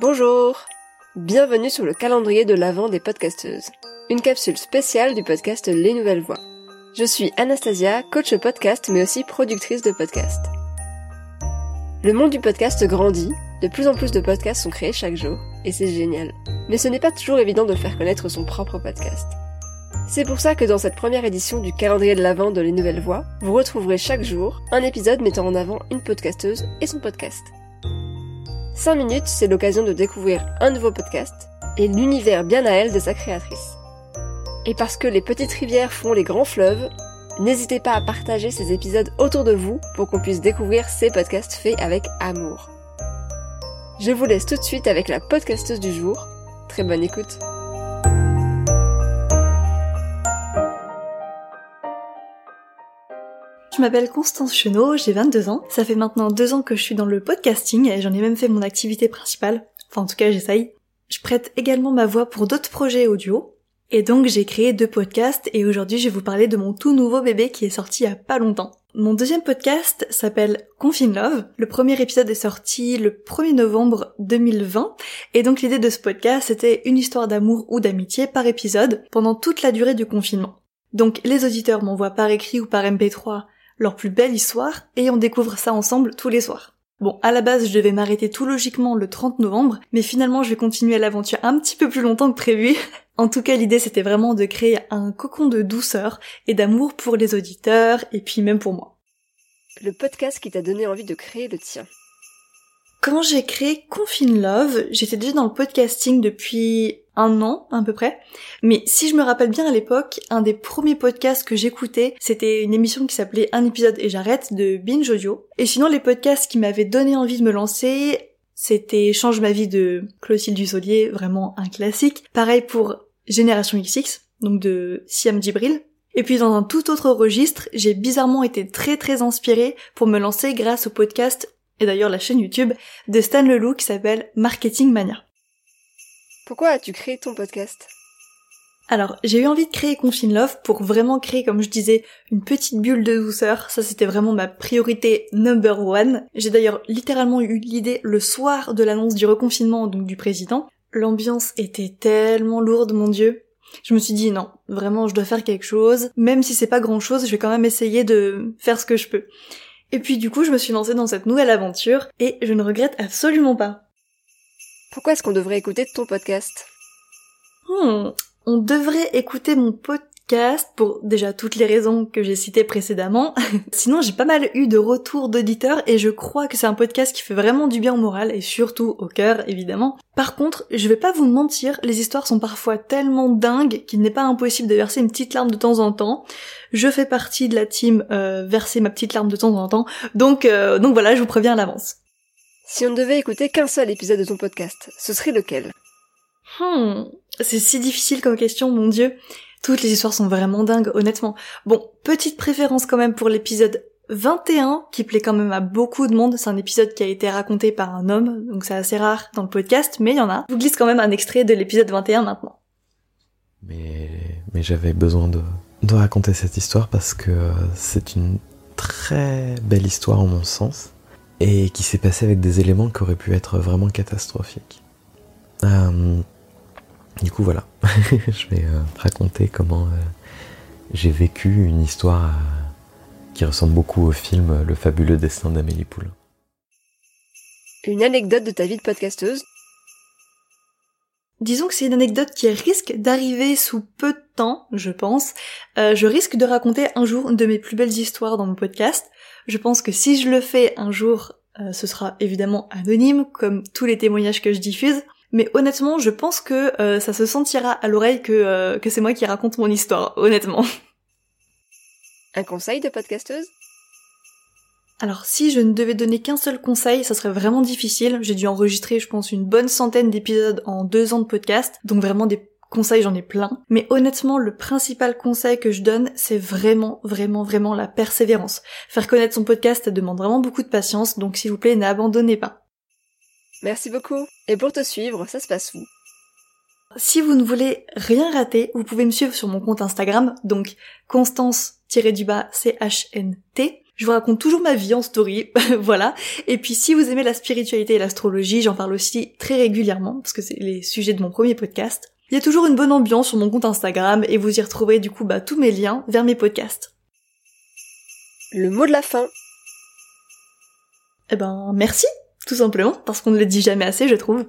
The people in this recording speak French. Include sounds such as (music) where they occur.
Bonjour Bienvenue sur le calendrier de l'Avent des podcasteuses, une capsule spéciale du podcast Les Nouvelles Voix. Je suis Anastasia, coach podcast mais aussi productrice de podcast. Le monde du podcast grandit, de plus en plus de podcasts sont créés chaque jour, et c'est génial. Mais ce n'est pas toujours évident de faire connaître son propre podcast. C'est pour ça que dans cette première édition du calendrier de l'Avent de Les Nouvelles Voix, vous retrouverez chaque jour un épisode mettant en avant une podcasteuse et son podcast. 5 minutes, c'est l'occasion de découvrir un nouveau podcast et l'univers bien à elle de sa créatrice. Et parce que les petites rivières font les grands fleuves, n'hésitez pas à partager ces épisodes autour de vous pour qu'on puisse découvrir ces podcasts faits avec amour. Je vous laisse tout de suite avec la podcasteuse du jour. Très bonne écoute. Je m'appelle Constance Chenot, j'ai 22 ans. Ça fait maintenant deux ans que je suis dans le podcasting et j'en ai même fait mon activité principale. Enfin, en tout cas, j'essaye. Je prête également ma voix pour d'autres projets audio. Et donc, j'ai créé deux podcasts et aujourd'hui, je vais vous parler de mon tout nouveau bébé qui est sorti il y a pas longtemps. Mon deuxième podcast s'appelle Confine Love. Le premier épisode est sorti le 1er novembre 2020. Et donc, l'idée de ce podcast, c'était une histoire d'amour ou d'amitié par épisode pendant toute la durée du confinement. Donc, les auditeurs m'envoient par écrit ou par MP3 leur plus belle histoire, et on découvre ça ensemble tous les soirs. Bon, à la base, je devais m'arrêter tout logiquement le 30 novembre, mais finalement, je vais continuer l'aventure un petit peu plus longtemps que prévu. (laughs) en tout cas, l'idée, c'était vraiment de créer un cocon de douceur et d'amour pour les auditeurs, et puis même pour moi. Le podcast qui t'a donné envie de créer le tien. Quand j'ai créé Confine Love, j'étais déjà dans le podcasting depuis un an à peu près. Mais si je me rappelle bien à l'époque, un des premiers podcasts que j'écoutais, c'était une émission qui s'appelait Un épisode et j'arrête de Binge Audio. Et sinon les podcasts qui m'avaient donné envie de me lancer, c'était Change ma vie de Clotilde Dussolier, vraiment un classique. Pareil pour Génération XX, donc de Siam Djibril. Et puis dans un tout autre registre, j'ai bizarrement été très très inspirée pour me lancer grâce au podcast et d'ailleurs la chaîne YouTube de Stan Leloup qui s'appelle Marketing Mania. Pourquoi as-tu créé ton podcast? Alors, j'ai eu envie de créer Confine Love pour vraiment créer, comme je disais, une petite bulle de douceur. Ça, c'était vraiment ma priorité number one. J'ai d'ailleurs littéralement eu l'idée le soir de l'annonce du reconfinement, donc du président. L'ambiance était tellement lourde, mon dieu. Je me suis dit non, vraiment, je dois faire quelque chose. Même si c'est pas grand chose, je vais quand même essayer de faire ce que je peux. Et puis du coup, je me suis lancée dans cette nouvelle aventure et je ne regrette absolument pas. Pourquoi est-ce qu'on devrait écouter ton podcast? Hmm, On devrait écouter mon podcast pour déjà toutes les raisons que j'ai citées précédemment. (laughs) Sinon, j'ai pas mal eu de retours d'auditeurs et je crois que c'est un podcast qui fait vraiment du bien au moral et surtout au cœur, évidemment. Par contre, je vais pas vous mentir, les histoires sont parfois tellement dingues qu'il n'est pas impossible de verser une petite larme de temps en temps. Je fais partie de la team euh, verser ma petite larme de temps en temps, donc euh, donc voilà, je vous préviens à l'avance. Si on ne devait écouter qu'un seul épisode de ton podcast, ce serait lequel? Hmm, c'est si difficile comme question, mon dieu. Toutes les histoires sont vraiment dingues, honnêtement. Bon, petite préférence quand même pour l'épisode 21, qui plaît quand même à beaucoup de monde. C'est un épisode qui a été raconté par un homme, donc c'est assez rare dans le podcast, mais il y en a. Je vous glisse quand même un extrait de l'épisode 21 maintenant. Mais, mais j'avais besoin de, de raconter cette histoire parce que c'est une très belle histoire en mon sens et qui s'est passée avec des éléments qui auraient pu être vraiment catastrophiques. Euh, du coup, voilà. (laughs) je vais euh, raconter comment euh, j'ai vécu une histoire euh, qui ressemble beaucoup au film Le fabuleux destin d'Amélie Poulain. Une anecdote de ta vie de podcasteuse? Disons que c'est une anecdote qui risque d'arriver sous peu de temps, je pense. je risque de raconter un jour une de mes plus belles histoires dans mon podcast. Je pense que si je le fais un jour, ce sera évidemment anonyme, comme tous les témoignages que je diffuse. Mais honnêtement, je pense que euh, ça se sentira à l'oreille que, euh, que c'est moi qui raconte mon histoire, honnêtement. (laughs) Un conseil de podcasteuse? Alors si je ne devais donner qu'un seul conseil, ça serait vraiment difficile. J'ai dû enregistrer, je pense, une bonne centaine d'épisodes en deux ans de podcast, donc vraiment des conseils, j'en ai plein. Mais honnêtement, le principal conseil que je donne, c'est vraiment, vraiment, vraiment la persévérance. Faire connaître son podcast, ça demande vraiment beaucoup de patience, donc s'il vous plaît, n'abandonnez pas. Merci beaucoup. Et pour te suivre, ça se passe où? Si vous ne voulez rien rater, vous pouvez me suivre sur mon compte Instagram, donc constance-du-bas CHNT. Je vous raconte toujours ma vie en story, (laughs) voilà. Et puis si vous aimez la spiritualité et l'astrologie, j'en parle aussi très régulièrement, parce que c'est les sujets de mon premier podcast. Il y a toujours une bonne ambiance sur mon compte Instagram, et vous y retrouverez du coup bah, tous mes liens vers mes podcasts. Le mot de la fin. Eh ben, merci, tout simplement, parce qu'on ne le dit jamais assez, je trouve.